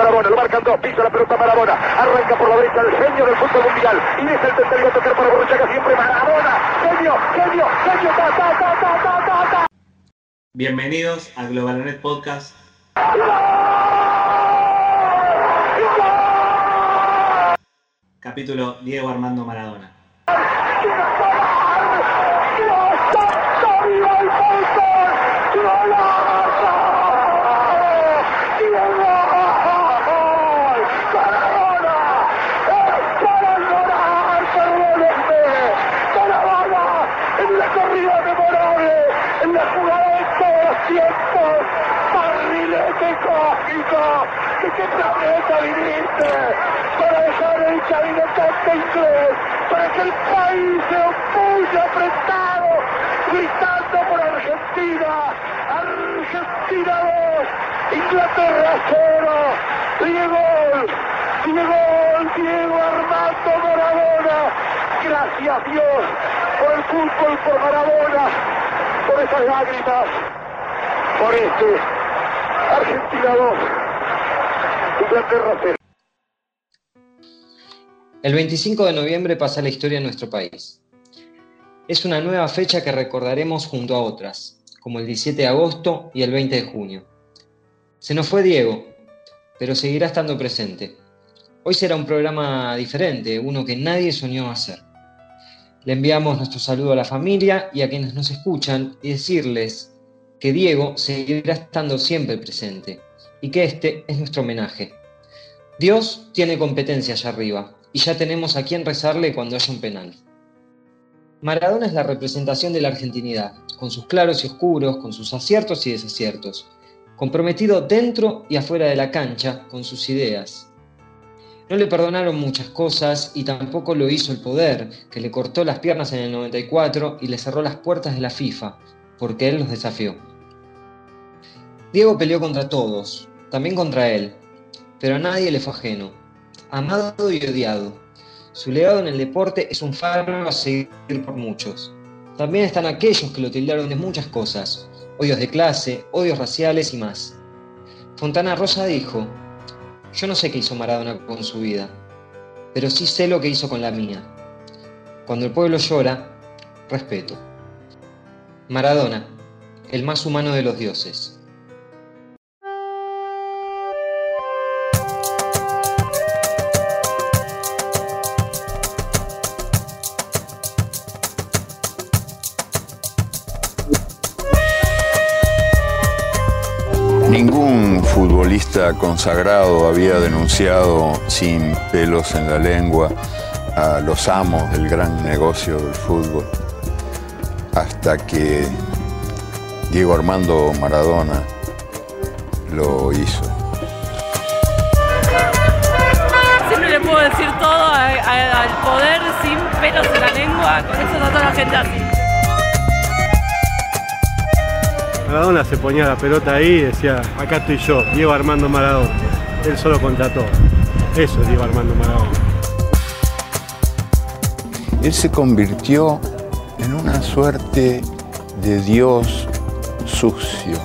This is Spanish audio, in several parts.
Marabona, lo marcan dos, pisa la pelota Marabona, arranca por la derecha el genio del fútbol mundial, y es el tercero a tocar para Borruchaga siempre Marabona, genio, genio, genio, ta, ta, ta, ta, ta, ta, ta. Bienvenidos a Globalanet Podcast. Capítulo Diego Armando Maradona la corrida memorable, en la jugada de todos los tiempos, barrilete cósmico, que qué planeta viniste, para dejar el caminotante inglés, para que el país se opulle apretado, gritando por Argentina, Argentina 2, Inglaterra 0, Diego, Diego, Diego Armando Maradona, gracias Dios por el fútbol, por Maradona, por esas lágrimas, por este Argentina 2, Inglaterra 0. El 25 de noviembre pasa la historia en nuestro país. Es una nueva fecha que recordaremos junto a otras, como el 17 de agosto y el 20 de junio. Se nos fue Diego, pero seguirá estando presente. Hoy será un programa diferente, uno que nadie soñó hacer. Le enviamos nuestro saludo a la familia y a quienes nos escuchan y decirles que Diego seguirá estando siempre presente y que este es nuestro homenaje. Dios tiene competencia allá arriba y ya tenemos a quien rezarle cuando haya un penal. Maradona es la representación de la argentinidad, con sus claros y oscuros, con sus aciertos y desaciertos, comprometido dentro y afuera de la cancha con sus ideas. No le perdonaron muchas cosas y tampoco lo hizo el poder, que le cortó las piernas en el 94 y le cerró las puertas de la FIFA, porque él los desafió. Diego peleó contra todos, también contra él, pero a nadie le fue ajeno, amado y odiado. Su legado en el deporte es un faro a seguir por muchos. También están aquellos que lo tildaron de muchas cosas, odios de clase, odios raciales y más. Fontana Rosa dijo, yo no sé qué hizo Maradona con su vida, pero sí sé lo que hizo con la mía. Cuando el pueblo llora, respeto. Maradona, el más humano de los dioses. Ningún futbolista consagrado había denunciado sin pelos en la lengua a los amos del gran negocio del fútbol, hasta que Diego Armando Maradona lo hizo. Siempre le puedo decir todo al poder sin pelos en la lengua, con eso está toda la gente así. Maradona se ponía la pelota ahí y decía, acá estoy yo, Diego Armando Maradona. Él solo contra todo. Eso es Diego Armando Maradona. Él se convirtió en una suerte de dios sucio,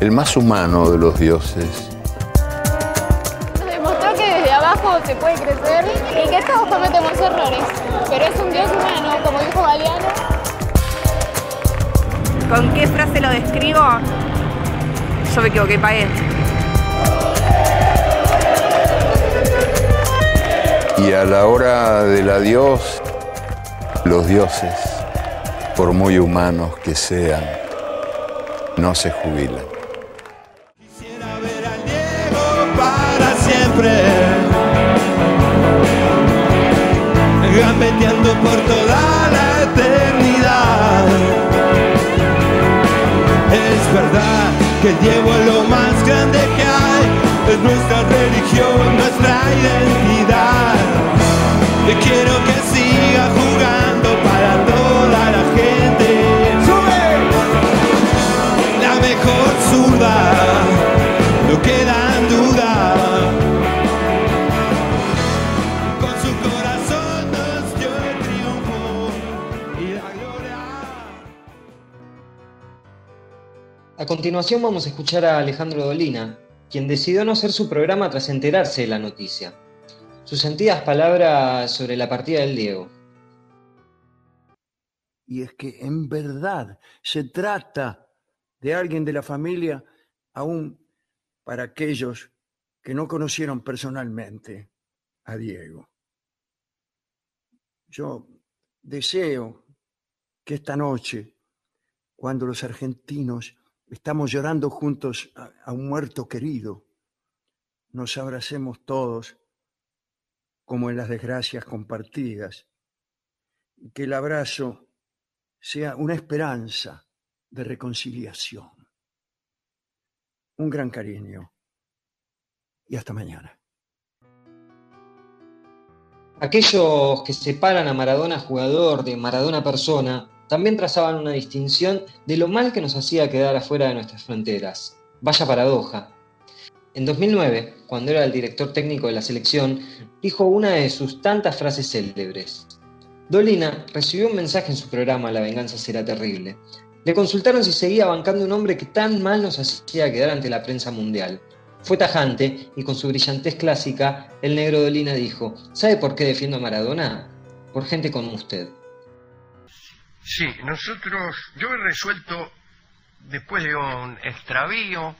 el más humano de los dioses. Demostró que desde abajo se puede crecer y que todos cometemos errores, pero es un Dios humano, como dijo Galeano. ¿Con qué frase lo describo? Yo me equivoqué, pagué. Y a la hora del adiós, los dioses, por muy humanos que sean, no se jubilan. Que el continuación vamos a escuchar a Alejandro Dolina, quien decidió no hacer su programa tras enterarse de la noticia. Sus sentidas palabras sobre la partida del Diego. Y es que en verdad se trata de alguien de la familia, aún para aquellos que no conocieron personalmente a Diego. Yo deseo que esta noche, cuando los argentinos estamos llorando juntos a, un muerto querido, nos abracemos todos como en las desgracias compartidas, que el abrazo sea una esperanza de reconciliación. Un gran cariño y hasta mañana. Aquellos que separan a Maradona jugador de Maradona persona también trazaban una distinción de lo mal que nos hacía quedar afuera de nuestras fronteras. Vaya paradoja. En 2009, cuando era el director técnico de la selección, dijo una de sus tantas frases célebres. Dolina recibió un mensaje en su programa La venganza será terrible. Le consultaron si seguía bancando un hombre que tan mal nos hacía quedar ante la prensa mundial. Fue tajante y con su brillantez clásica, el negro Dolina dijo, ¿sabe por qué defiendo a Maradona? Por gente como usted. Sí, nosotros, yo he resuelto, después de un extravío,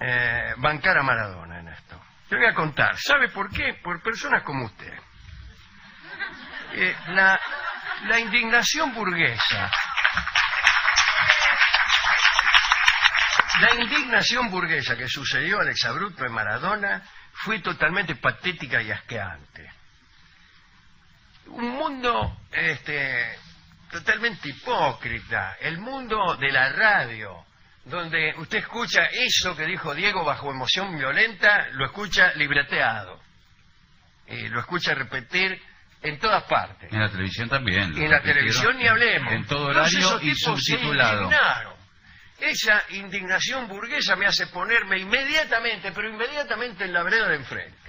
eh, bancar a Maradona en esto. Te voy a contar, ¿sabe por qué? Por personas como usted. Eh, la, la indignación burguesa. La indignación burguesa que sucedió al exabrupto en Maradona fue totalmente patética y asqueante. Un mundo este, totalmente hipócrita, el mundo de la radio, donde usted escucha eso que dijo Diego bajo emoción violenta, lo escucha libreteado, y lo escucha repetir en todas partes. En la televisión también. En la televisión ni hablemos. En todo horario y subtitulado. Esa indignación burguesa me hace ponerme inmediatamente, pero inmediatamente en la vereda de enfrente.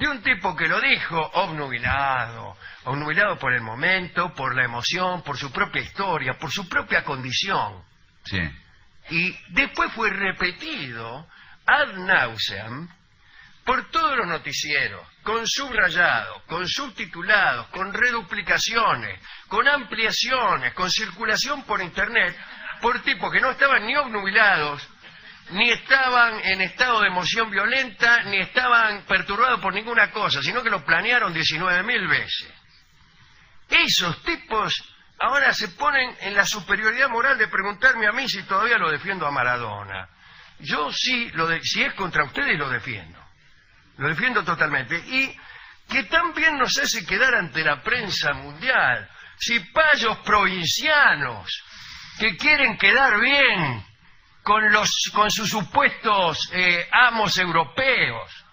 De un tipo que lo dijo obnubilado, obnubilado por el momento, por la emoción, por su propia historia, por su propia condición. Sí. Y después fue repetido ad nauseam por todos los noticieros, con subrayado, con subtitulados, con reduplicaciones, con ampliaciones, con circulación por internet, por tipos que no estaban ni obnubilados, ni estaban en estado de emoción violenta, ni estaban perturbados por ninguna cosa, sino que lo planearon 19.000 veces. Esos tipos ahora se ponen en la superioridad moral de preguntarme a mí si todavía lo defiendo a Maradona. Yo sí, lo si es contra ustedes, lo defiendo. Lo defiendo totalmente. Y que también nos hace quedar ante la prensa mundial. Si payos provincianos que quieren quedar bien con, los, con sus supuestos eh, amos europeos.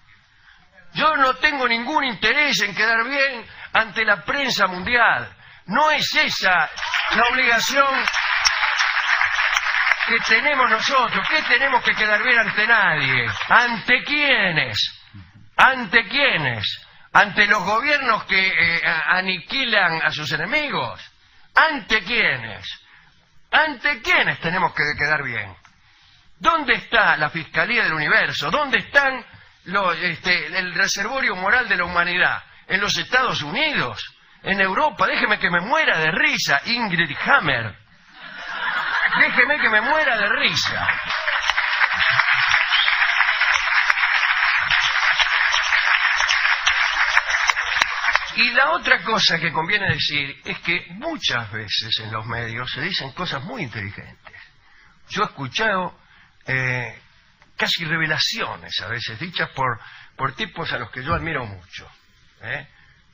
Yo no tengo ningún interés en quedar bien ante la prensa mundial. No es esa la obligación que tenemos nosotros. ¿Qué tenemos que quedar bien ante nadie? ¿Ante quiénes? ¿Ante quiénes? ¿Ante los gobiernos que eh, aniquilan a sus enemigos? ¿Ante quiénes? ¿Ante quiénes tenemos que quedar bien? ¿Dónde está la Fiscalía del Universo? ¿Dónde están este, el reservorio moral de la humanidad? ¿En los Estados Unidos? ¿En Europa? Déjeme que me muera de risa, Ingrid Hammer. Déjeme que me muera de risa. Y la otra cosa que conviene decir es que muchas veces en los medios se dicen cosas muy inteligentes. Yo he escuchado eh, casi revelaciones a veces dichas por, por tipos a los que yo admiro mucho, ¿eh?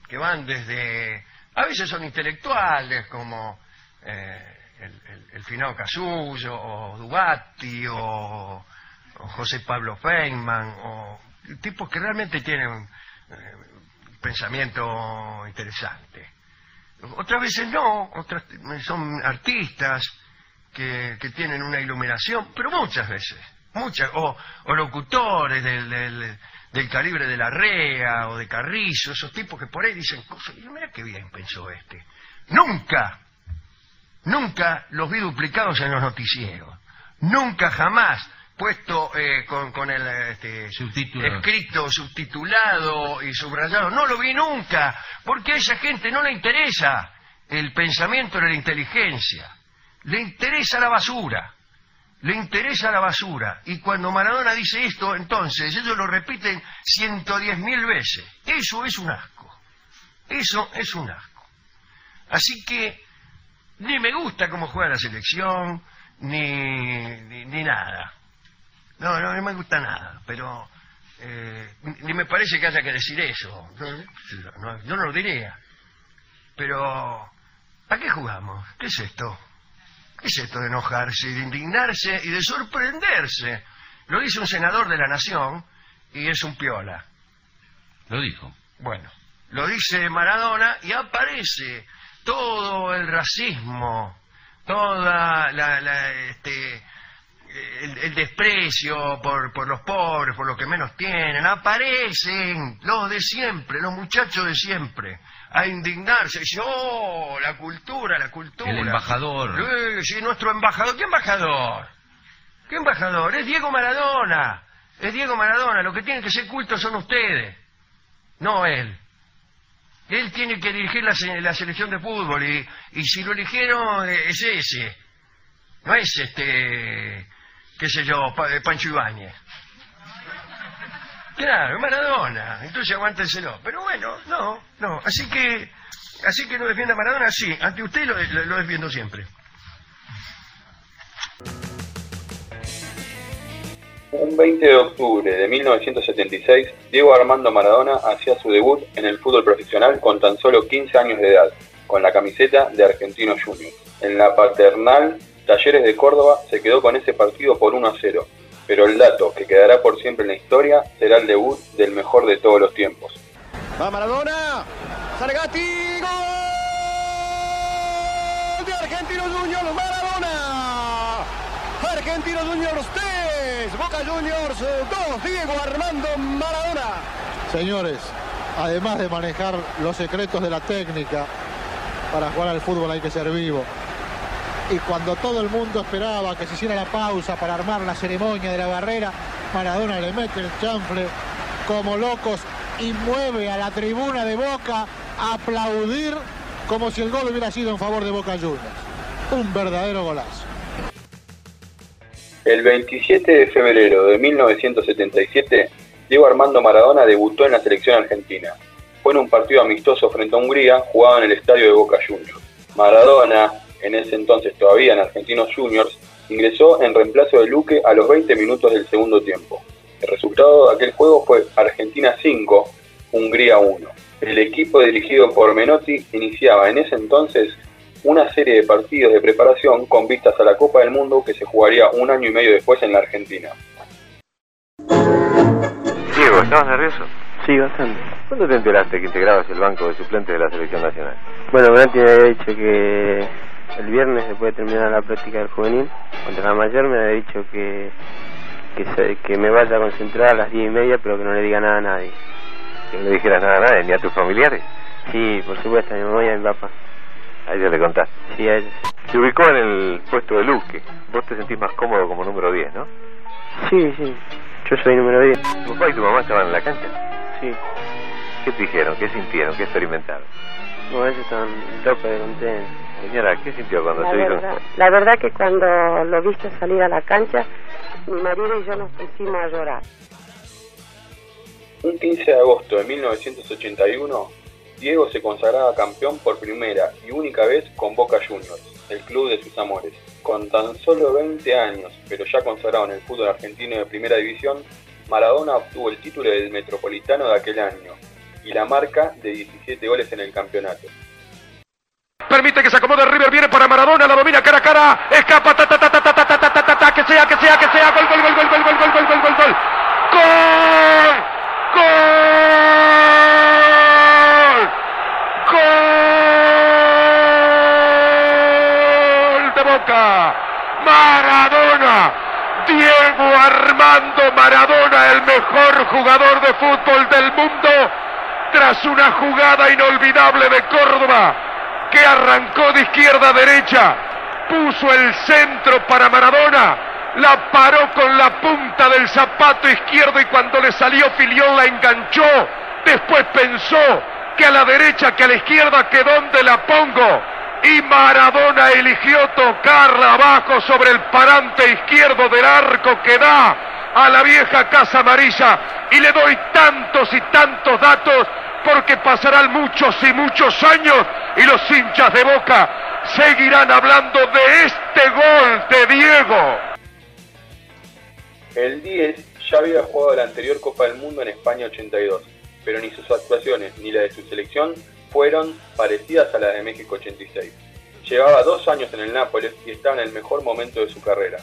que van desde, a veces son intelectuales como eh, el, el, el finado Casullo o Dubatti o, José Pablo Feynman o tipos que realmente tienen eh, pensamiento interesante. Otras veces no, otras son artistas que, que tienen una iluminación, pero muchas veces, muchas, o, o locutores del, del, del calibre de la REA o de Carrizo, esos tipos que por ahí dicen cosas, y mira qué bien pensó este. Nunca, nunca los vi duplicados en los noticieros, nunca jamás puesto eh, con, con el este, Subtítulo. escrito, subtitulado y subrayado. No lo vi nunca, porque a esa gente no le interesa el pensamiento ni la inteligencia. Le interesa la basura. Le interesa la basura. Y cuando Maradona dice esto, entonces ellos lo repiten 110 mil veces. Eso es un asco. Eso es un asco. Así que ni me gusta cómo juega la selección, ni, ni, nada. No, no, no me gusta nada, pero eh, ni me parece que haya que decir eso. No, yo no lo diría. Pero, ¿a qué jugamos? ¿Qué es esto? ¿Qué es esto de enojarse, de indignarse y de sorprenderse? Lo dice un senador de la Nación y es un piola. Lo dijo. Bueno, lo dice Maradona y aparece todo el racismo, toda la, la, este, el, el desprecio por, por los pobres, por los que menos tienen. Aparecen los de siempre, los muchachos de siempre, a indignarse. Dicen, oh, la cultura, la cultura. El embajador. Sí, sí, nuestro embajador. ¿Qué embajador? ¿Qué embajador? Es Diego Maradona. Es Diego Maradona. Lo que tienen que ser cultos son ustedes, no él. Él tiene que dirigir la, se- la selección de fútbol y, y si lo eligieron eh, es ese. No es este, qué sé yo, eh, Pancho Ibáñez. Claro, Maradona. Entonces aguántenselo. Pero bueno, no, no. Así que, así que no defienda a Maradona, sí. Ante usted lo, lo- defiendo siempre. Un 20 de octubre de 1976, Diego Armando Maradona hacía su debut en el fútbol profesional con tan solo 15 años de edad, con la camiseta de Argentino Junior. En la paternal, Talleres de Córdoba se quedó con ese partido por 1 a 0, pero el dato que quedará por siempre en la historia será el debut del mejor de todos los tiempos. Va Maradona. Sargati. Gol de Argentinos Juniors. Maradona. Argentinos Juniors 3. Boca Juniors 2. Diego Armando Maradona. Señores, además de manejar los secretos de la técnica, para jugar al fútbol hay que ser vivo. Y cuando todo el mundo esperaba que se hiciera la pausa para armar la ceremonia de la barrera, Maradona le mete el chanfle como locos y mueve a la tribuna de Boca a aplaudir como si el gol hubiera sido en favor de Boca Juniors. Un verdadero golazo. El 27 de febrero de 1977, Diego Armando Maradona debutó en la selección argentina. Fue en un partido amistoso frente a Hungría, jugado en el estadio de Boca Juniors. Maradona, en ese entonces todavía en Argentinos Juniors, ingresó en reemplazo de Luque a los 20 minutos del segundo tiempo. El resultado de aquel juego fue Argentina 5, Hungría 1. El equipo dirigido por Menotti iniciaba en ese entonces una serie de partidos de preparación con vistas a la Copa del Mundo que se jugaría un año y medio después en la Argentina. Diego, ¿estabas nervioso? Sí, bastante. ¿Cuándo te enteraste que integrabas el banco de suplentes de la selección nacional? Bueno, Branti me había dicho que el viernes, después de terminar la práctica del juvenil, contra la mayor, me había dicho que, que, se- que me vaya a concentrar a las diez y media, pero que no le diga nada a nadie. Que no le dijeras nada a nadie, ni a tus familiares. Sí, por supuesto, a mi mamá y a mi papá. A ellos le contaste. Sí, a ellos. Se ubicó en el puesto de Luque. Vos te sentís más cómodo como número 10, ¿no? Sí, sí, yo soy número 10. ¿Tu papá y tu mamá estaban en la cancha? Sí. ¿Qué te dijeron? ¿Qué sintieron? ¿Qué experimentaron? No, ellos están tope de contento. Señora, ¿qué sintió cuando La se dijo? verdad, la verdad que cuando lo viste salir a la cancha, mi marido y yo nos pusimos a llorar. Un 15 de agosto de 1981, Diego se consagraba campeón por primera y única vez con Boca Juniors, el club de sus amores. Con tan solo 20 años, pero ya consagrado en el fútbol argentino de primera división, Maradona obtuvo el título del Metropolitano de aquel año y la marca de 17 goles en el campeonato. Permite que se acomode River, viene para Maradona, la domina cara a cara, escapa, ta ta ta ta ta ta ta ta ta ta, que sea, que sea, que sea, gol, gol, gol, gol, gol, gol, gol, gol, gol, gol, gol, gol, gol, gol de Boca, Maradona, Diego Armando Maradona, el mejor jugador de fútbol del mundo, tras una jugada inolvidable de Córdoba, que arrancó de izquierda a derecha, puso el centro para Maradona, la paró con la punta del zapato izquierdo y cuando le salió Filión la enganchó. Después pensó que a la derecha, que a la izquierda, que dónde la pongo. Y Maradona eligió tocarla abajo sobre el parante izquierdo del arco que da a la vieja Casa Amarilla. Y le doy tantos y tantos datos porque pasarán muchos y muchos años y los hinchas de Boca seguirán hablando de este gol de Diego. El 10 ya había jugado la anterior Copa del Mundo en España 82, pero ni sus actuaciones ni la de su selección fueron parecidas a la de México 86. Llevaba dos años en el Nápoles y estaba en el mejor momento de su carrera.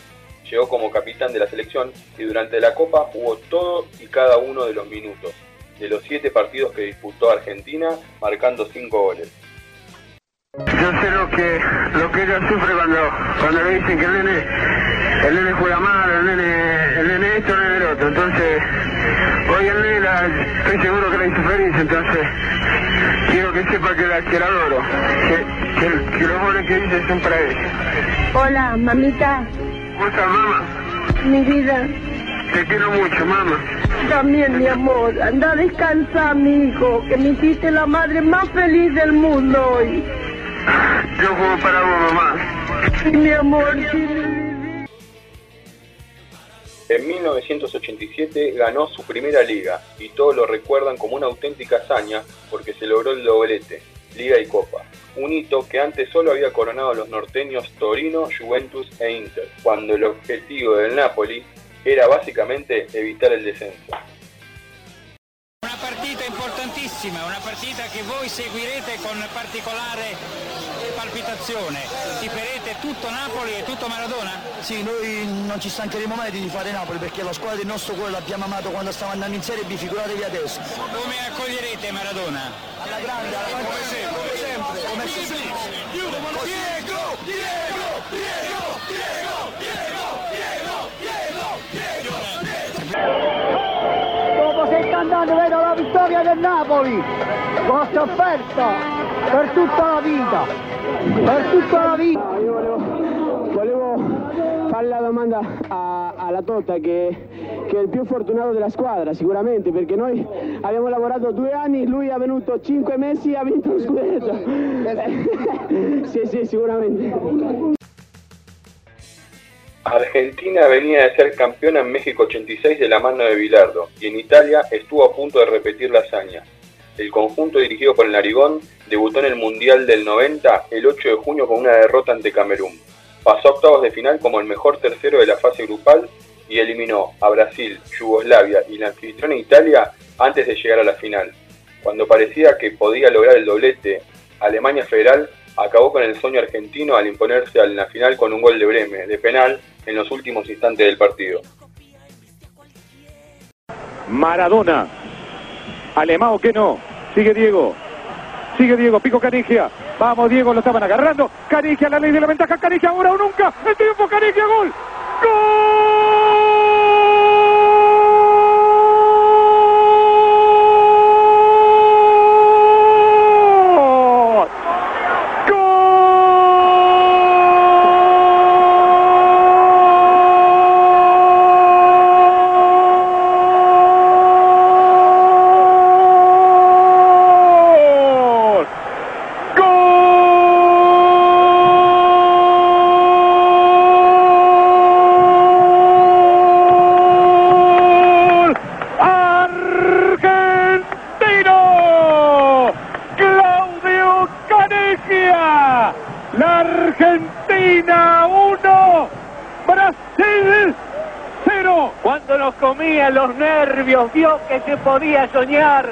Llegó como capitán de la selección y durante la Copa jugó todo y cada uno de los minutos, de los siete partidos que disputó Argentina, marcando cinco goles. Yo sé lo que, lo que ella sufre cuando, cuando le dicen que el nene, el nene juega mal, el nene, el nene esto, el nene el otro. Entonces, hoy el nene la- estoy seguro que la hizo feliz, entonces quiero que sepa que la, que la adoro, que, que, que los goles que dice son para ella. Hola, mamita, ¿Cómo estás, mamá? mi vida. Te quiero mucho, mamá. También, mi amor. Anda a descansar, mi hijo, que me hiciste la madre más feliz del mundo hoy. Yo juego para vos, mamá. Sí, mi amor, sí. En 1987 ganó su primera liga y todos lo recuerdan como una auténtica hazaña porque se logró el doblete, liga y copa. Un hito que antes solo había coronado a los norteños Torino, Juventus e Inter, cuando el objetivo del Napoli era básicamente evitar el descenso. Una partita importantissima, una partita che voi seguirete con particolare palpitazione. Tiferete tutto Napoli e tutto Maradona? Sì, noi non ci stancheremo mai di fare Napoli perché la squadra del nostro cuore l'abbiamo amato quando stava andando in Serie B, figuratevi adesso. Come accoglierete Maradona? Alla grande, alla grande, come sempre, come sempre, come sempre. Diego, Diego, Diego, Diego, Diego, Diego, Diego, Dopo 70 anni vedo la vittoria del Napoli, l'ho sofferta per tutta la vita, per tutta la vita. Volevo fare la domanda a- alla Totta che, che è il più fortunato della squadra sicuramente perché noi abbiamo lavorato due anni, lui è venuto cinque mesi e ha vinto lo scudetto. sì, sì, sicuramente. Argentina venía de ser campeona en México 86 de la mano de Bilardo y en Italia estuvo a punto de repetir la hazaña. El conjunto dirigido por el Narigón debutó en el Mundial del 90 el 8 de junio con una derrota ante Camerún. Pasó a octavos de final como el mejor tercero de la fase grupal y eliminó a Brasil, Yugoslavia y la anfitriona Italia antes de llegar a la final. Cuando parecía que podía lograr el doblete, Alemania Federal acabó con el sueño argentino al imponerse en la final con un gol de Breme, de penal, en los últimos instantes del partido. Maradona. Alemão que no. Sigue Diego. Sigue Diego, pico Canigia. Vamos Diego, lo estaban agarrando. Canigia, la ley de la ventaja. Canigia ahora o nunca. El triunfo Canigia, gol. ¡Gol! Vio que se podía soñar,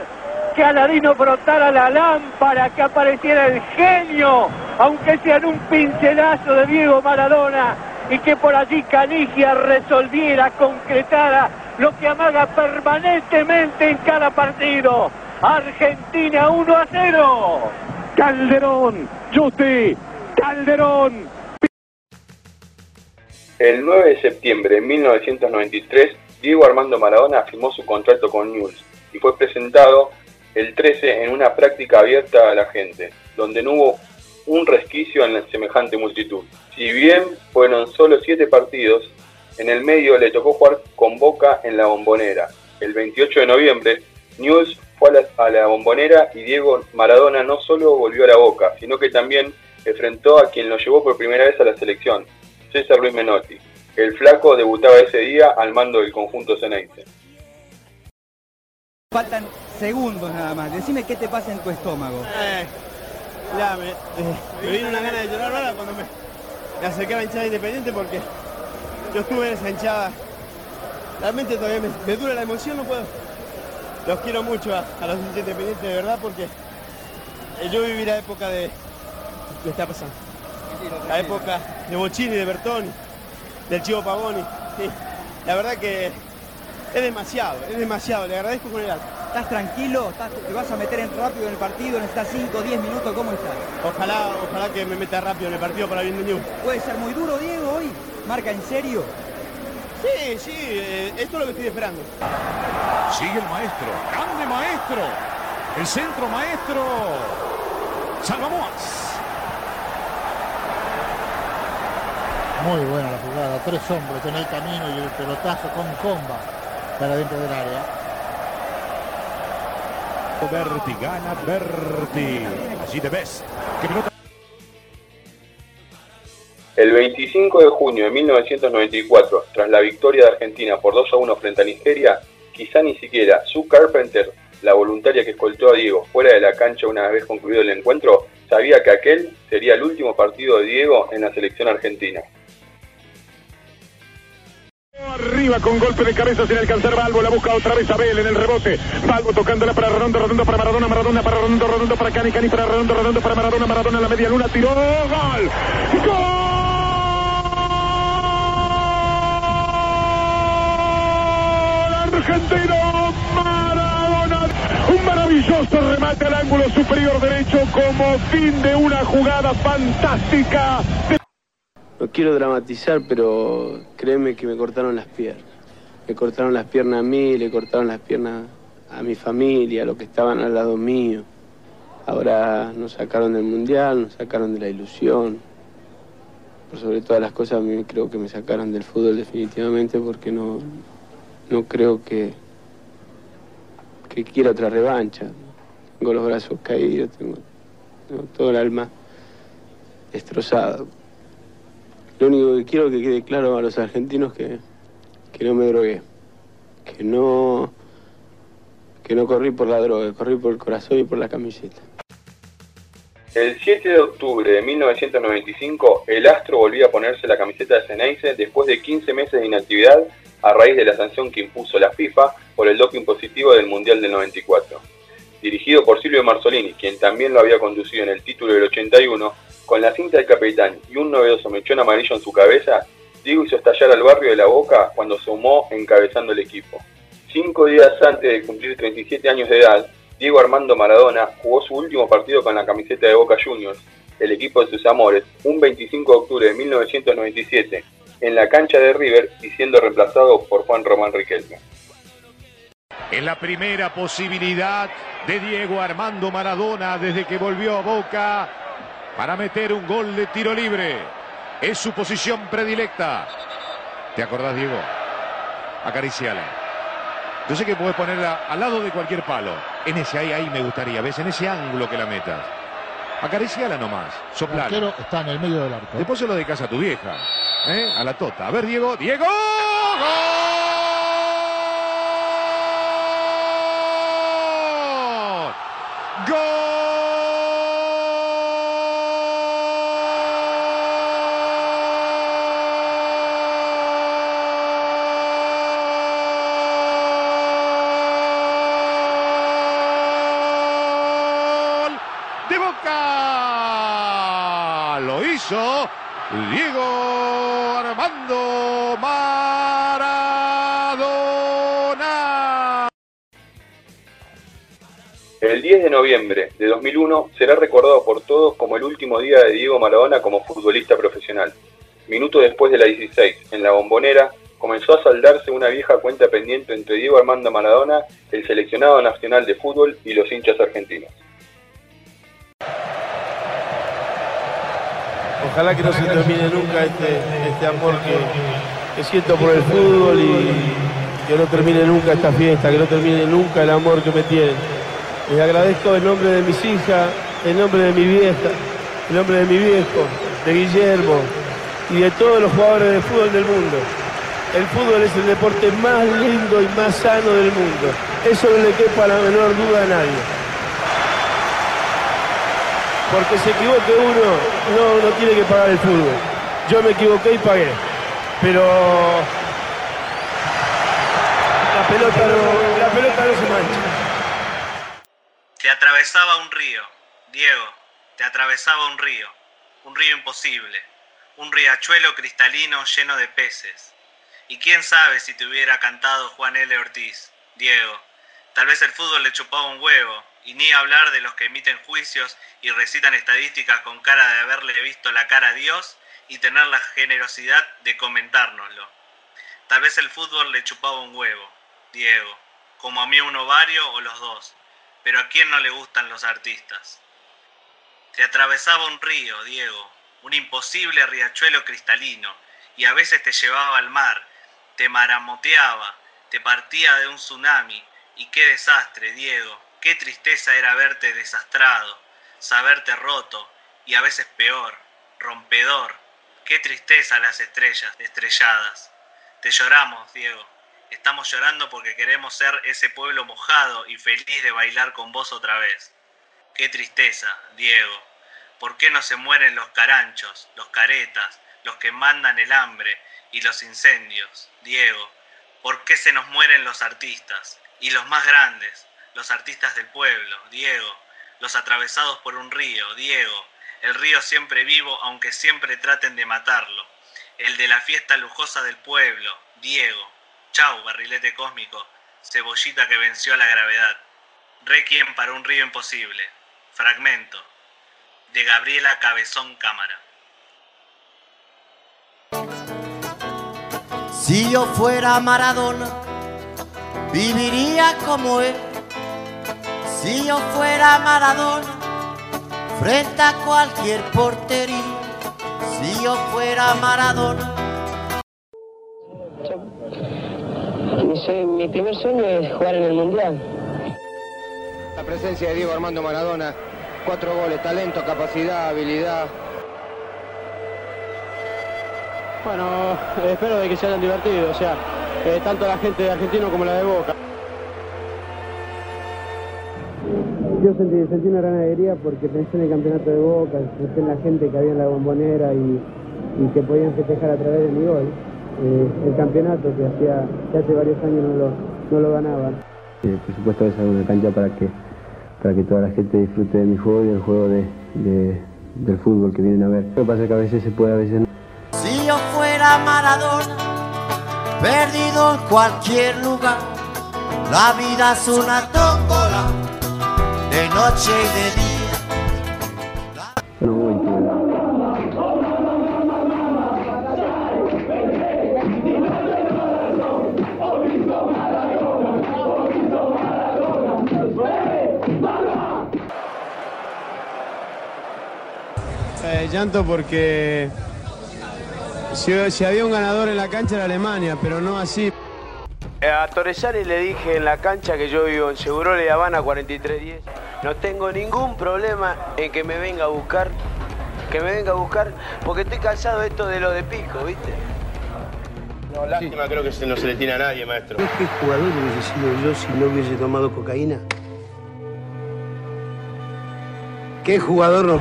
que Aladino brotara la lámpara, que apareciera el genio, aunque sea en un pincelazo de Diego Maradona, y que por allí Canigia resolviera, concretara lo que amaga permanentemente en cada partido. Argentina 1 a 0. Calderón, Justi, Calderón. El 9 de septiembre de 1993, Diego Armando Maradona firmó su contrato con News y fue presentado el 13 en una práctica abierta a la gente, donde no hubo un resquicio en la semejante multitud. Si bien fueron solo siete partidos, En el medio le tocó jugar con Boca en la bombonera. El 28 de noviembre, News fue a la, a la bombonera y Diego Maradona no solo volvió a la Boca, sino que también enfrentó a quien lo llevó por primera vez a la selección, César Luis Menotti. El flaco debutaba ese día al mando del conjunto Ceneice. Faltan segundos nada más. Decime qué te pasa en tu estómago. Eh, ya, me, eh, me vino una gana de llorar ahora cuando me, me acerqué a la hinchada independiente porque yo estuve en esa hinchada. Realmente todavía me, me dura la emoción, no puedo. Los quiero mucho a, a los hinchas independientes, de verdad, porque eh, yo viví la época de. ¿Qué está pasando? La época de Bochini, de Bertoni, del Chivo Pavoni. Sí, la verdad que es demasiado, es demasiado. Le agradezco con el alma. ¿Estás tranquilo? ¿Estás- ¿Te vas a meter en rápido en el partido? ¿Necesitas 5 o 10 minutos? ¿Cómo estás? Ojalá, ojalá que me meta rápido en el partido para bien de. ¿Puede ser muy duro, Diego, hoy? ¿Marca en serio? Sí, sí, eh, esto es lo que estoy esperando. Sigue el maestro. Grande maestro. El centro maestro. Salvamoas. Muy buena la jugada, tres hombres en el camino y el pelotazo con comba para dentro del área. Berti, gana Berti. Allí te ves. El 25 de junio de 1994, tras la victoria de Argentina por 2 a 1 frente a Nigeria, quizá ni siquiera Sue Carpenter, la voluntaria que escoltó a Diego fuera de la cancha una vez concluido el encuentro, sabía que aquel sería el último partido de Diego en la selección argentina. Arriba con golpe de cabeza sin alcanzar Balbo, la busca otra vez Abel en el rebote. Balbo tocándola para Redondo, Redondo para Maradona, Maradona para Redondo, Redondo para Cani, Cani para Redondo, Redondo para Maradona, Maradona en la media luna, tiró, gol. ¡Gol! Argentino Maradona. Un maravilloso remate al ángulo superior derecho como fin de una jugada fantástica. Quiero dramatizar, pero créeme que me cortaron las piernas. Me cortaron las piernas a mí, le cortaron las piernas a mi familia, a los que estaban al lado mío. Ahora nos sacaron del mundial, nos sacaron de la ilusión. Por sobre todas las cosas, a mí creo que me sacaron del fútbol definitivamente porque no, no creo que, que quiera otra revancha. Tengo los brazos caídos, tengo todo el alma destrozado. Lo único que quiero que quede claro a los argentinos que, que no me drogué, que no, que no corrí por la droga, corrí por el corazón y por la camiseta. El 7 de octubre de 1995, el Astro volvió a ponerse la camiseta de Ceneice después de 15 meses de inactividad a raíz de la sanción que impuso la FIFA por el doping positivo del Mundial del 94. Dirigido por Silvio Marzolini, quien también lo había conducido en el título del 81, con la cinta del capitán y un novedoso mechón amarillo en su cabeza, Diego hizo estallar al barrio de La Boca cuando se encabezando el equipo. Cinco días antes de cumplir 37 años de edad, Diego Armando Maradona jugó su último partido con la camiseta de Boca Juniors, el equipo de sus amores, un 25 de octubre de 1997, en la cancha de River y siendo reemplazado por Juan Román Riquelme. Es la primera posibilidad de Diego Armando Maradona desde que volvió a Boca para meter un gol de tiro libre. Es su posición predilecta. ¿Te acordás, Diego? Acariciala. Yo sé que puedes ponerla al lado de cualquier palo. En ese ahí, ahí me gustaría, ¿ves? En ese ángulo que la metas. Acariciala nomás, El soplala. arquero está en el medio del arco. Después se lo dedicas a tu vieja, ¿eh? A la tota. A ver, Diego, Diego. ¡Gol! 10 de noviembre de 2001 será recordado por todos como el último día de Diego Maradona como futbolista profesional. Minutos después de la 16, en la bombonera, comenzó a saldarse una vieja cuenta pendiente entre Diego Armando Maradona, el seleccionado nacional de fútbol y los hinchas argentinos. Ojalá que no se termine nunca este, este amor que, que siento por el fútbol y que no termine nunca esta fiesta, que no termine nunca el amor que me tienen. Les agradezco en nombre de mis hijas, en nombre de mi vieja, en nombre de mi viejo, de Guillermo y de todos los jugadores de fútbol del mundo. El fútbol es el deporte más lindo y más sano del mundo. Eso no le quepa la menor duda a nadie. Porque se equivoque uno, no, no tiene que pagar el fútbol. Yo me equivoqué y pagué. Pero la pelota la pelota no se mancha. Te atravesaba un río, Diego, te atravesaba un río, un río imposible, un riachuelo cristalino lleno de peces. Y quién sabe si te hubiera cantado Juan L. Ortiz, Diego. Tal vez el fútbol le chupaba un huevo, y ni hablar de los que emiten juicios y recitan estadísticas con cara de haberle visto la cara a Dios y tener la generosidad de comentárnoslo. Tal vez el fútbol le chupaba un huevo, Diego, como a mí un ovario o los dos, pero a quién no le gustan los artistas. Te atravesaba un río, Diego, un imposible riachuelo cristalino, y a veces te llevaba al mar, te maramoteaba, te partía de un tsunami, y qué desastre, Diego, qué tristeza era verte desastrado, saberte roto, y a veces peor, rompedor, qué tristeza las estrellas estrelladas. Te lloramos, Diego, estamos llorando porque queremos ser ese pueblo mojado y feliz de bailar con vos otra vez. Qué tristeza, Diego, ¿por qué no se mueren los caranchos, los caretas, los que mandan el hambre y los incendios, Diego? ¿Por qué se nos mueren los artistas? Y los más grandes, los artistas del pueblo, Diego, los atravesados por un río, Diego, el río siempre vivo aunque siempre traten de matarlo, el de la fiesta lujosa del pueblo, Diego, chau, barrilete cósmico, cebollita que venció a la gravedad, requiem para un río imposible, fragmento, de Gabriela Cabezón Cámara. Si yo fuera Maradona, viviría como él. Si yo fuera Maradona, frente a cualquier portería. Si yo fuera Maradona. Mi, primer sueño es jugar en el Mundial. La presencia de Diego Armando Maradona, cuatro goles, talento, capacidad, habilidad. Bueno, espero de que se hayan divertido, o sea, eh, tanto la gente de Argentino como la de Boca. Yo sentí, sentí una gran alegría porque pensé en el campeonato de Boca, pensé en la gente que había en la bombonera y, y que podían festejar a través de mi gol. Eh, el campeonato que, hacía, que hace varios años no lo, no lo ganaban. Eh, por supuesto es una cancha para que para que toda la gente disfrute de mi juego y del juego de, de- del fútbol que vienen a ver. Lo que pasa es que a veces se puede, a veces no. Si yo fuera Maradona, perdido en cualquier lugar. La vida es una tómbola, de noche y de día. Eh, llanto porque si, si había un ganador en la cancha era Alemania, pero no así. A Torresani le dije en la cancha que yo vivo en Segurole de Habana 4310. No tengo ningún problema en que me venga a buscar. Que me venga a buscar porque estoy cansado de esto de lo de pico, ¿viste? No, lástima creo que no se le tiene a nadie, maestro. ¿Qué jugador hubiese sido yo si no hubiese tomado cocaína? ¿Qué jugador nos?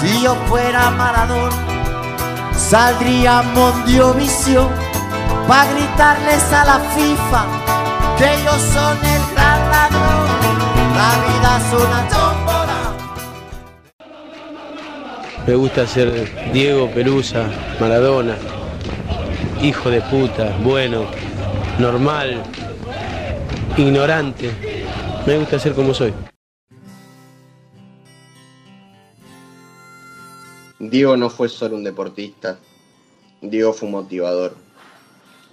Si yo fuera Maradona, saldría Mondiovisión para gritarles a la FIFA que ellos son el gran. La vida es una Me gusta ser Diego Pelusa, Maradona, hijo de puta, bueno, normal, ignorante. Me gusta ser como soy. Diego no fue solo un deportista, Diego fue un motivador.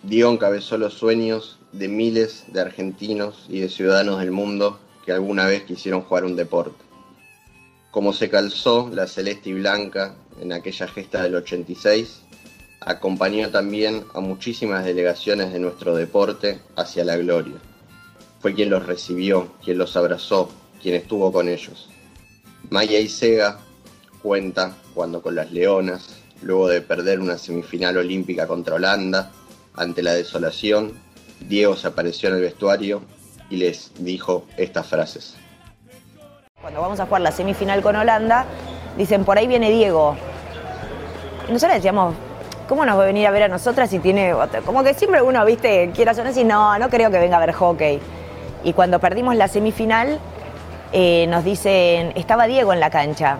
Diego encabezó los sueños de miles de argentinos y de ciudadanos del mundo que alguna vez quisieron jugar un deporte. Como se calzó la celeste y blanca en aquella gesta del 86, acompañó también a muchísimas delegaciones de nuestro deporte hacia la gloria. Fue quien los recibió, quien los abrazó, quien estuvo con ellos. Maya Isega cuenta cuando con las Leonas, luego de perder una semifinal olímpica contra Holanda, ante la desolación, Diego se apareció en el vestuario y les dijo estas frases. Cuando vamos a jugar la semifinal con Holanda, dicen, por ahí viene Diego. Y nosotros decíamos, ¿cómo nos va a venir a ver a nosotras si tiene Como que siempre uno, viste, quiere sonar así, no, no creo que venga a ver hockey. Y cuando perdimos la semifinal, eh, nos dicen, estaba Diego en la cancha.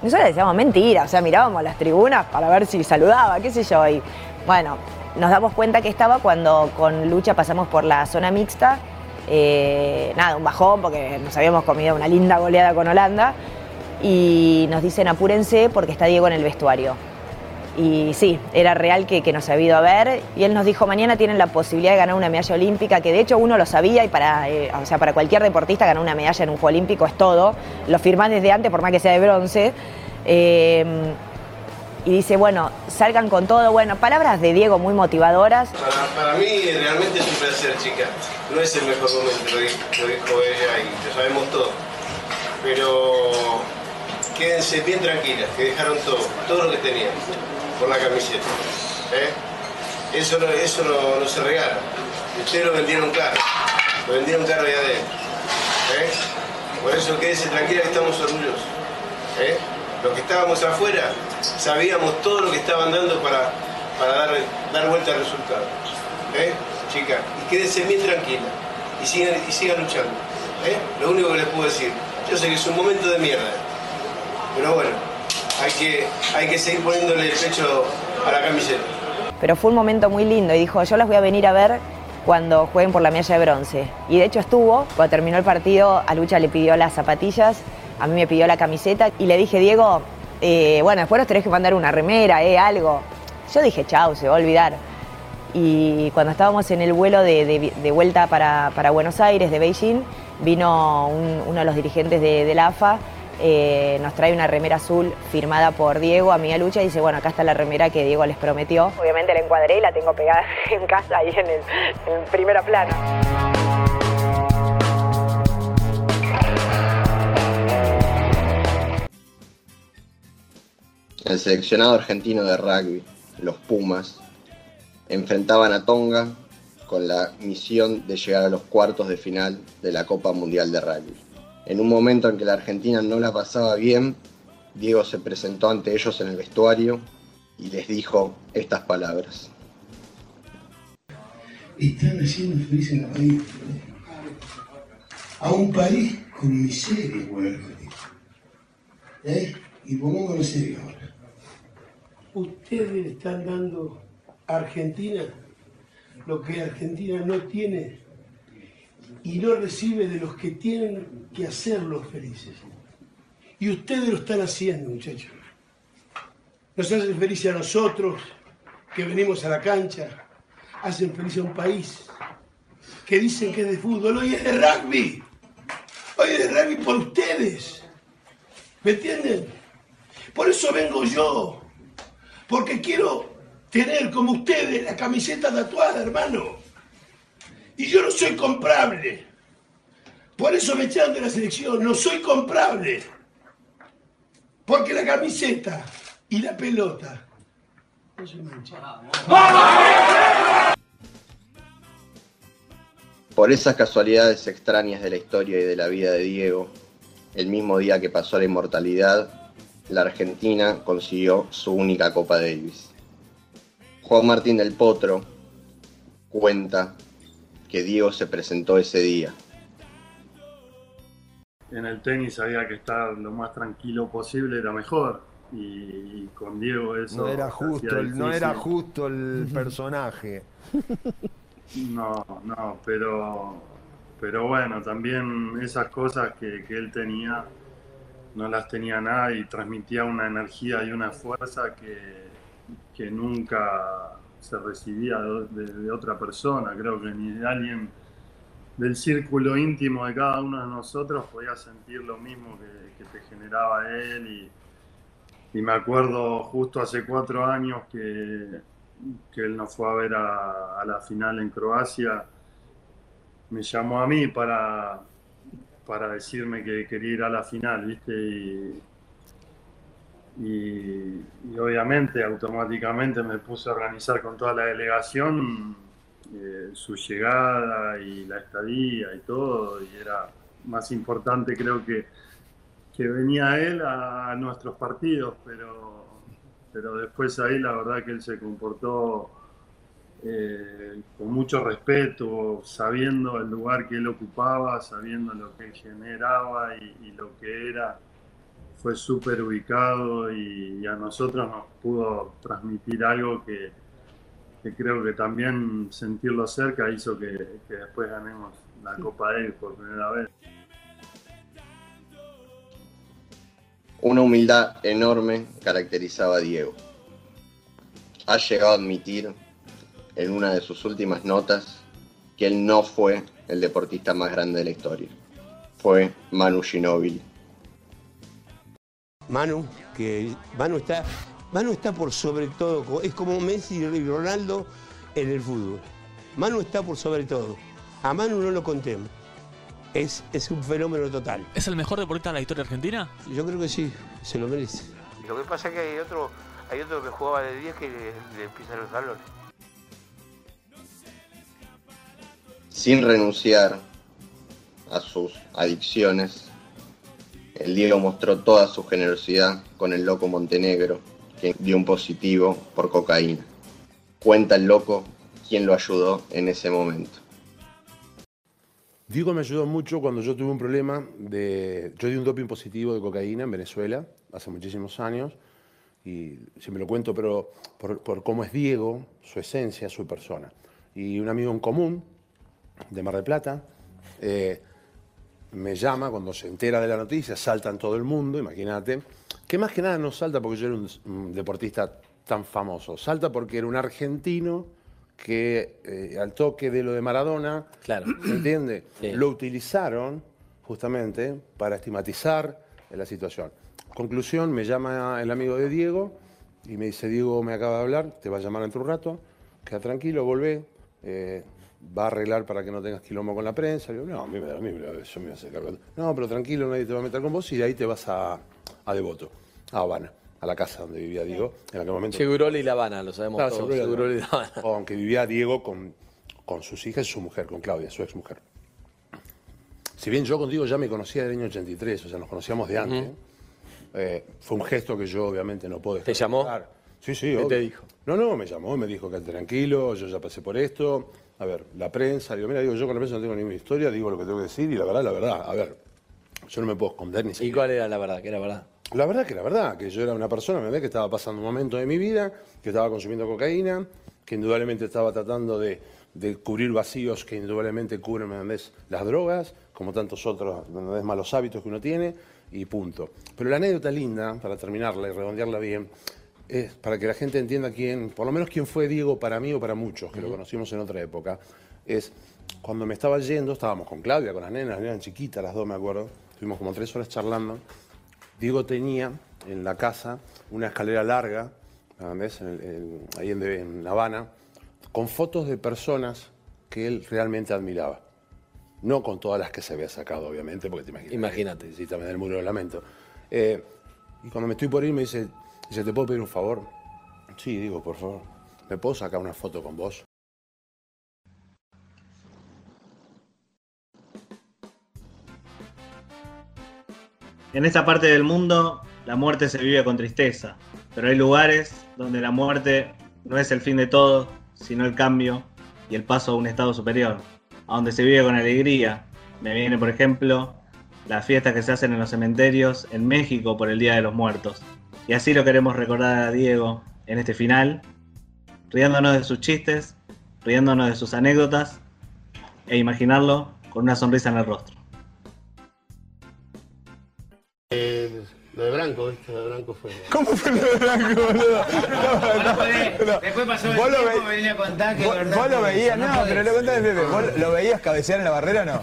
Nosotros decíamos, mentira, o sea, mirábamos las tribunas para ver si saludaba, qué sé yo. Y bueno, nos damos cuenta que estaba cuando con Lucha pasamos por la zona mixta. Eh, nada, un bajón porque nos habíamos comido una linda goleada con Holanda. Y nos dicen apúrense porque está Diego en el vestuario. Y sí, era real que, nos había ido a ver. Y él nos dijo, mañana tienen la posibilidad de ganar una medalla olímpica, que de hecho uno lo sabía y para, eh, o sea, para cualquier deportista ganar una medalla en un Juego Olímpico es todo. Lo firmás desde antes, por más que sea de bronce. Eh, y dice, bueno, salgan con todo. Bueno, palabras de Diego muy motivadoras. Para, mí realmente es un placer, chica. No es el mejor momento, lo dijo, lo dijo ella y lo sabemos todo. Pero quédense bien tranquilas, que dejaron todo, todo lo que tenían por la camiseta. ¿eh? Eso, no, eso no, se regala. Ustedes lo vendieron caro, lo vendieron caro allá adentro. ¿eh? Por eso quédense tranquila que estamos orgullosos. ¿eh? Los que estábamos afuera sabíamos todo lo que estaban dando para, para dar, dar vuelta al resultado. ¿Eh? Chicas, y quédense bien tranquila y sigan, y sigan luchando. ¿eh? Lo único que les puedo decir, yo sé que es un momento de mierda, pero bueno, hay que, hay que seguir poniéndole el pecho a la camiseta. Pero fue un momento muy lindo y dijo, yo las voy a venir a ver cuando jueguen por la medalla de bronce. Y de hecho estuvo, cuando terminó el partido, a Lucha le pidió las zapatillas, a mí me pidió la camiseta y le dije, Diego, eh, bueno, después nos tenés que mandar una remera, eh, algo. Yo dije, chau, se va a olvidar. Y cuando estábamos en el vuelo de, vuelta para, Buenos Aires, de Beijing, vino uno de los dirigentes de, la AFA eh, nos trae una remera azul firmada por Diego, a Mía Lucha, y dice, bueno, acá está la remera que Diego les prometió. Obviamente la encuadré y la tengo pegada en casa ahí en el, en primera. El seleccionado argentino de rugby, los Pumas, enfrentaban a Tonga con la misión de llegar a los cuartos de final de la Copa Mundial de Rugby. En un momento en que la Argentina no la pasaba bien, Diego se presentó ante ellos en el vestuario y les dijo estas palabras. Están haciendo feliz a país. A un país con miseria, ¿Eh? Y ahora. Ustedes están dando a Argentina lo que Argentina no tiene y no recibe de los que tienen que hacerlos felices. Y ustedes lo están haciendo, muchachos. Nos hacen felices a nosotros, que venimos a la cancha, hacen feliz a un país, que dicen que es de fútbol, hoy es de rugby. Hoy es de rugby por ustedes. ¿Me entienden? Por eso vengo yo. Porque quiero tener como ustedes la camiseta tatuada, hermano. Y yo no soy comprable. Por eso me echaron de la selección. No soy comprable. Porque la camiseta y la pelota no se Por esas casualidades extrañas de la historia y de la vida de Diego, el mismo día que pasó la inmortalidad, la Argentina consiguió su única Copa Davis. Juan Martín del Potro cuenta que Diego se presentó ese día. En el tenis había que estar lo más tranquilo posible, era mejor. Y, con Diego eso. No era justo, el, no era justo el personaje. No, no, pero, pero bueno, también esas cosas que, que él tenía no las tenía nada y transmitía una energía y una fuerza que, que nunca se recibía de, otra persona, creo que ni de alguien del círculo íntimo de cada uno de nosotros podía sentir lo mismo que, te generaba él. Y, y me acuerdo justo hace cuatro años que, que él nos fue a ver a, a la final en Croacia, me llamó a mí para, para decirme que quería ir a la final, ¿viste? Y, obviamente automáticamente me puse a organizar con toda la delegación eh, su llegada y la estadía y todo, y era más importante creo que, que venía él a, nuestros partidos, pero, pero después ahí la verdad que él se comportó eh, con mucho respeto, sabiendo el lugar que él ocupaba, sabiendo lo que él generaba y, y lo que era fue súper ubicado y, y a nosotros nos pudo transmitir algo que, que creo que también sentirlo cerca hizo que, que después ganemos la Copa Davis por primera vez. Una humildad enorme caracterizaba a Diego. Ha llegado a admitir en una de sus últimas notas que él no fue el deportista más grande de la historia. Fue Manu Ginóbili. Manu, que Manu está, Manu está por sobre todo, es como Messi y Ronaldo en el fútbol. Manu está por sobre todo. A Manu no lo contemos. Es, es un fenómeno total. ¿Es el mejor deportista de la historia argentina? Yo creo que sí, se lo merece. Lo que pasa es que hay otro, hay otro que jugaba de 10 que le, le pisan los talones. Sin renunciar a sus adicciones, el Diego mostró toda su generosidad con el loco Montenegro, que dio un positivo por cocaína. Cuenta el loco quién lo ayudó en ese momento. Diego me ayudó mucho cuando yo tuve un problema de... Yo di un doping positivo de cocaína en Venezuela hace muchísimos años y siempre lo cuento, pero por, por cómo es Diego, su esencia, su persona. Y un amigo en común de Mar del Plata eh, me llama cuando se entera de la noticia, salta en todo el mundo, imagínate. Que más que nada no salta porque yo era un, un deportista tan famoso, salta porque era un argentino que eh, al toque de lo de Maradona, Claro. ¿me entiende? Sí. Lo utilizaron justamente para estigmatizar la situación. Conclusión, me llama el amigo de Diego y me dice, Diego me acaba de hablar, te va a llamar dentro de un rato, queda tranquilo, volvé, eh, va a arreglar para que no tengas quilombo con la prensa. Le digo, no, a mí me da a mí, me da- yo me voy a hacer cargo. No, pero tranquilo, nadie te va a meter con vos y de ahí te vas a, a Devoto, a Habana, a la casa donde vivía Diego. En aquel momento Seguroli y La Habana, lo sabemos Claro, todos. Seguroli y La Habana. Aunque vivía Diego con, con sus hijas y su mujer, con Claudia, su ex mujer. Si bien yo contigo ya me conocía del año 83, o sea, nos conocíamos de antes, eh, fue un gesto que yo obviamente no puedo dejar ¿Te llamó? pasar. Sí, sí, ¿Qué te dijo? No, no, me llamó me dijo que tranquilo, yo ya pasé por esto. A ver, la prensa, digo, mira, digo, yo con la prensa no tengo ninguna historia, digo lo que tengo que decir y la verdad, la verdad, a ver, yo no me puedo esconder ni ¿Y siquiera. cuál era la verdad? ¿Qué era verdad? La verdad que la verdad, que yo era una persona, me ve que estaba pasando un momento de mi vida, que estaba consumiendo cocaína, que indudablemente estaba tratando de, de cubrir vacíos que indudablemente cubren, ¿me? Las drogas, como tantos otros, ¿me? Malos hábitos que uno tiene, y punto. Pero la anécdota linda, para terminarla y redondearla bien, es para que la gente entienda quién, por lo menos quién fue Diego para mí o para muchos, que lo conocimos en otra época, es cuando me estaba yendo, estábamos con Claudia, con las nenas, las eran chiquitas, las dos me acuerdo, estuvimos como tres horas charlando, Diego tenía en la casa una escalera larga. En el- en- ahí en, en La Habana, con fotos de personas que él realmente admiraba. No con todas las que se había sacado, obviamente, porque te imaginas. Imagínate. Sí, también el muro del lamento. Eh, y cuando me estoy por ir me dice, dice, ¿te puedo pedir un favor? Sí, digo, por favor. ¿Me puedo sacar una foto con vos? En esta parte del mundo, la muerte se vive con tristeza, pero hay lugares donde la muerte no es el fin de todo, sino el cambio y el paso a un estado superior, a donde se vive con alegría. Me viene, por ejemplo, las fiestas que se hacen en los cementerios en México por el Día de los Muertos. Y así lo queremos recordar a Diego en este final, riéndonos de sus chistes, riéndonos de sus anécdotas e imaginarlo con una sonrisa en el rostro. Lo de Branco, ¿viste? Lo de Branco fue. ¿Cómo fue lo de Blanco, boludo? Después pasó el tiempo, ve- venía a contar que Vos, verdad vos lo veías, no, puede pero lo contás de Pepe. ¿Vos lo veías cabecear en la barrera o no?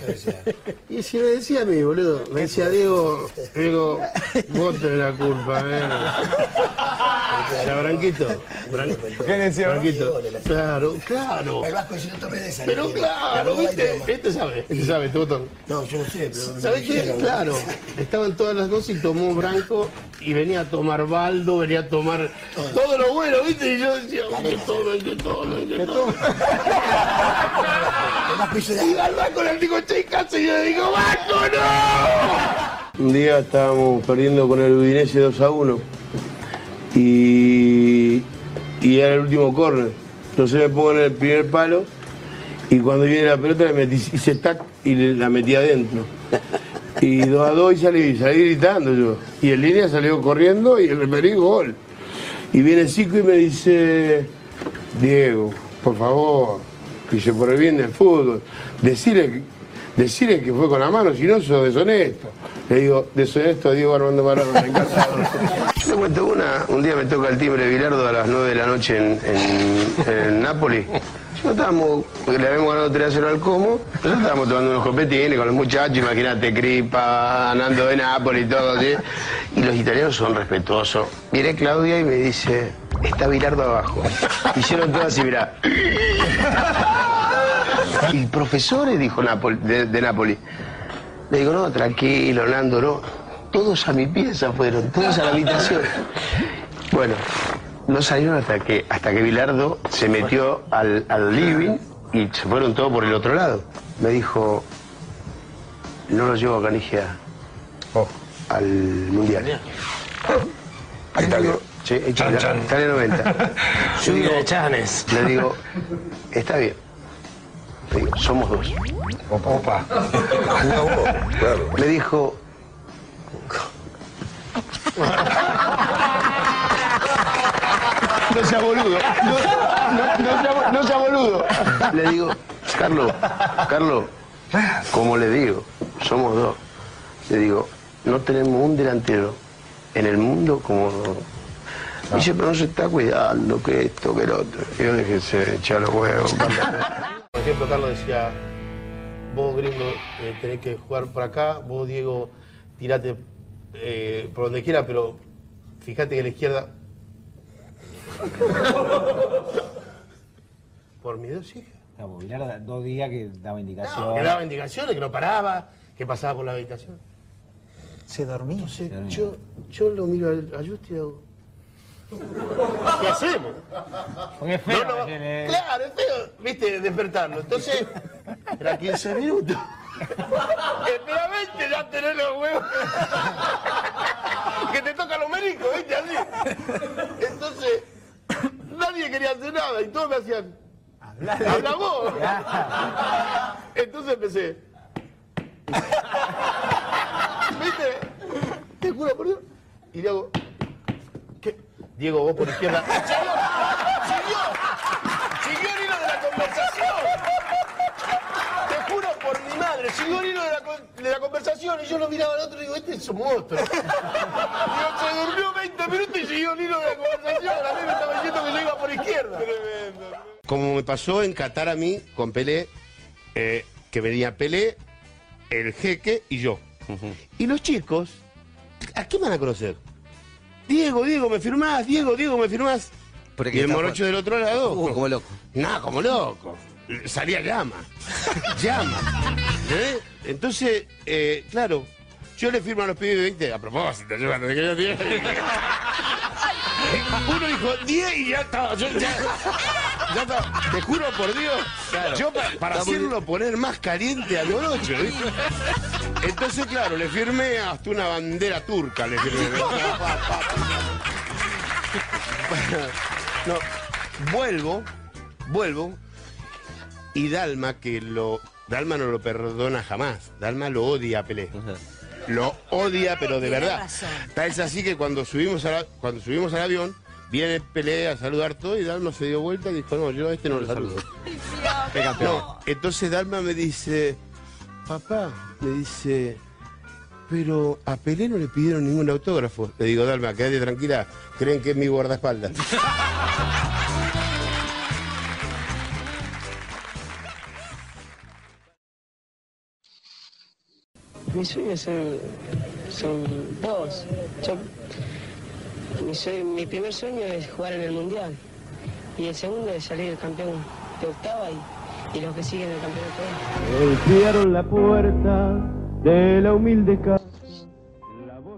Y si me decía a mí, boludo, me decía Diego, Diego, vos tenés la culpa, eh. Era Branquito. Bran- ¿Qué decía? Branquito. Claro, claro. El Vasco si no tomé de esa. Pero claro, viste, este sabe, este sabe, este botón. No, yo no sé, pero. ¿Sabés qué? Claro, estaban todas las dos y tomó Branco y venía a tomar Baldo, venía a tomar todo lo bueno, ¿viste? Y yo decía, que todo, que todo, que todo. Y al Vasco le digo, che, casa, y yo le digo, ¡Vasco, no! Un día estábamos perdiendo con el Udinese 2 a 1 y, era el último córner. Entonces me pongo en el primer palo y cuando viene la pelota le metí, hice tac y la metí adentro. Y 2 a 2 y salí, salí gritando yo. Y en línea salió corriendo y el referí gol. Y viene Zico y me dice, Diego, por favor, dice, por el bien del fútbol, decirle, que- decirle que fue con la mano, si no sos deshonesto. Le digo, deshonesto a Diego Armando Maradona, encantado. Cuento una, un día me toca el timbre Bilardo a las 9 de la noche en, en, en Nápoles. Yo estábamos, le habíamos ganado 3 a 0 al Como, nosotros estábamos tomando unos copetines con los muchachos, imagínate, Cripa, Nando de Nápoles y todo, ¿sí? Y los italianos son respetuosos. Viene Claudia y me dice, está Bilardo abajo. Hicieron todo así, mirá. Y profesores, dijo Napoli, de, de Nápoles. Le digo, no, tranquilo, Nando, no. Todos a mi pieza fueron, todos a la habitación. Bueno, no salieron hasta que, hasta que Bilardo se metió al, al living y se fueron todos por el otro lado. Me dijo, no lo llevo a Canigia al Mundial. Ahí está bien. Sí, Chan, chan. Italia 90. Yo digo, le digo, está bien. Le digo, somos dos. Opa. Me dijo. No sea boludo. No, no- no sea, no sea boludo. Le digo, Carlos, Carlos, como le digo, somos dos. Le digo, no tenemos un delantero en el mundo como. Me Dice, pero no se está cuidando, que esto, que lo otro. Yo dije, echar los huevos. Por ejemplo, Carlos decía, vos gringo eh, tenés que jugar por acá, vos Diego tirate eh, por donde quiera, pero fíjate que la izquierda... por mis dos hijas. Claro, Bilardo, dos días que daba indicación. Que daba indicaciones, que no paraba, que pasaba por la habitación. Se dormía. Entonces, yo, yo lo miro al- a Justi y hago... ¿Qué hacemos? Porque es feo. No, no, porque- Claro, es feo, viste, despertarlo. Entonces, era 15 minutos. 20, ya tenés los huevos. que te tocan los menicos, viste, así. Entonces, nadie quería hacer nada y todos me hacían. Habla vos. Entonces empecé. ¿Viste? Te juro por Dios. Y le hago. ¿Qué? Diego, vos por izquierda. ¡Siguió! ¡Siguió! ¡Siguió el hilo de la conversación! Te juro por hilo de la, de la conversación y yo lo miraba al otro y digo, este es un monstruo. Digo, se durmió 20 minutos y siguió el hilo de la conversación. A mí me estaba diciendo que yo iba por izquierda. Como me pasó en Qatar a mí con Pelé, eh, que venía Pelé, el jeque y yo. Y los chicos, ¿a qué van a conocer? Diego, Diego, ¿me firmás? Diego, Diego, ¿me firmás? Y el morocho del otro lado. Uh, como loco. No, como loco. Salía llama. llama. ¿Eh? Entonces, eh, claro, yo le firmo a los pibes de 20, a propósito, yo cuando quería 10. Uno dijo 10 y ya estaba. Yo ya, ya estaba. Te juro por Dios, yo pa- para hacerlo poner más caliente al morocho. Entonces, claro, le firmé hasta una bandera turca, le firmé. No, vuelvo, vuelvo, y Dalma, que lo. Dalma no lo perdona jamás. Dalma lo odia a Pelé. Lo odia, pero de verdad. Tal es así que cuando subimos, a la- cuando subimos al avión, viene Pelé a saludar todo y Dalma se dio vuelta y dijo, no, yo a este no lo saludo. No, entonces Dalma me dice, papá, me dice, pero a Pelé no le pidieron ningún autógrafo. Le digo, Dalma, quédate tranquila, creen que es mi guardaespaldas. Mis sueños son, son dos. Yo- mi, sue- mi primer sueño es jugar en el Mundial. Y el segundo es salir campeón de octava y, y los que siguen el campeonato. Golpearon la puerta de la humilde casa.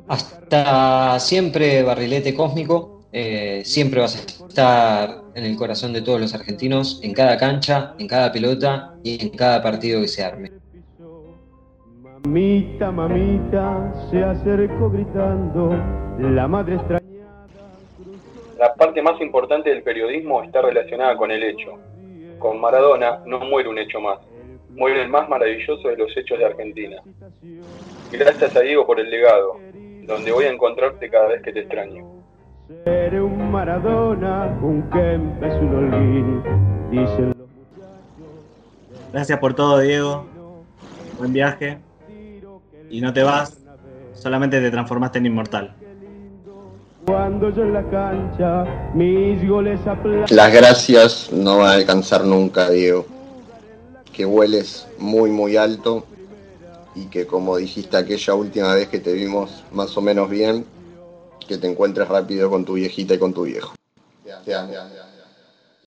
Hasta siempre, barrilete cósmico. eh, siempre vas a estar en el corazón de todos los argentinos, en cada cancha, en cada pelota y en cada partido que se arme. Mamita, mamita, se acercó gritando, la madre extraña. La parte más importante del periodismo está relacionada con el hecho. Con Maradona no muere un hecho más, muere el más maravilloso de los hechos de Argentina. Gracias a Diego por el legado, donde voy a encontrarte cada vez que te extraño. Eres un Maradona, un Kempes, un Holguín, dicen los Gracias por todo, Diego. Buen viaje. Y no te vas, solamente te transformaste en inmortal. cuando yo en la cancha mis goles aplauden. Las gracias no van a alcanzar nunca, Diego. Que vueles muy, muy alto y que como dijiste aquella última vez que te vimos más o menos bien, que te encuentres rápido con tu viejita y con tu viejo. Te amo.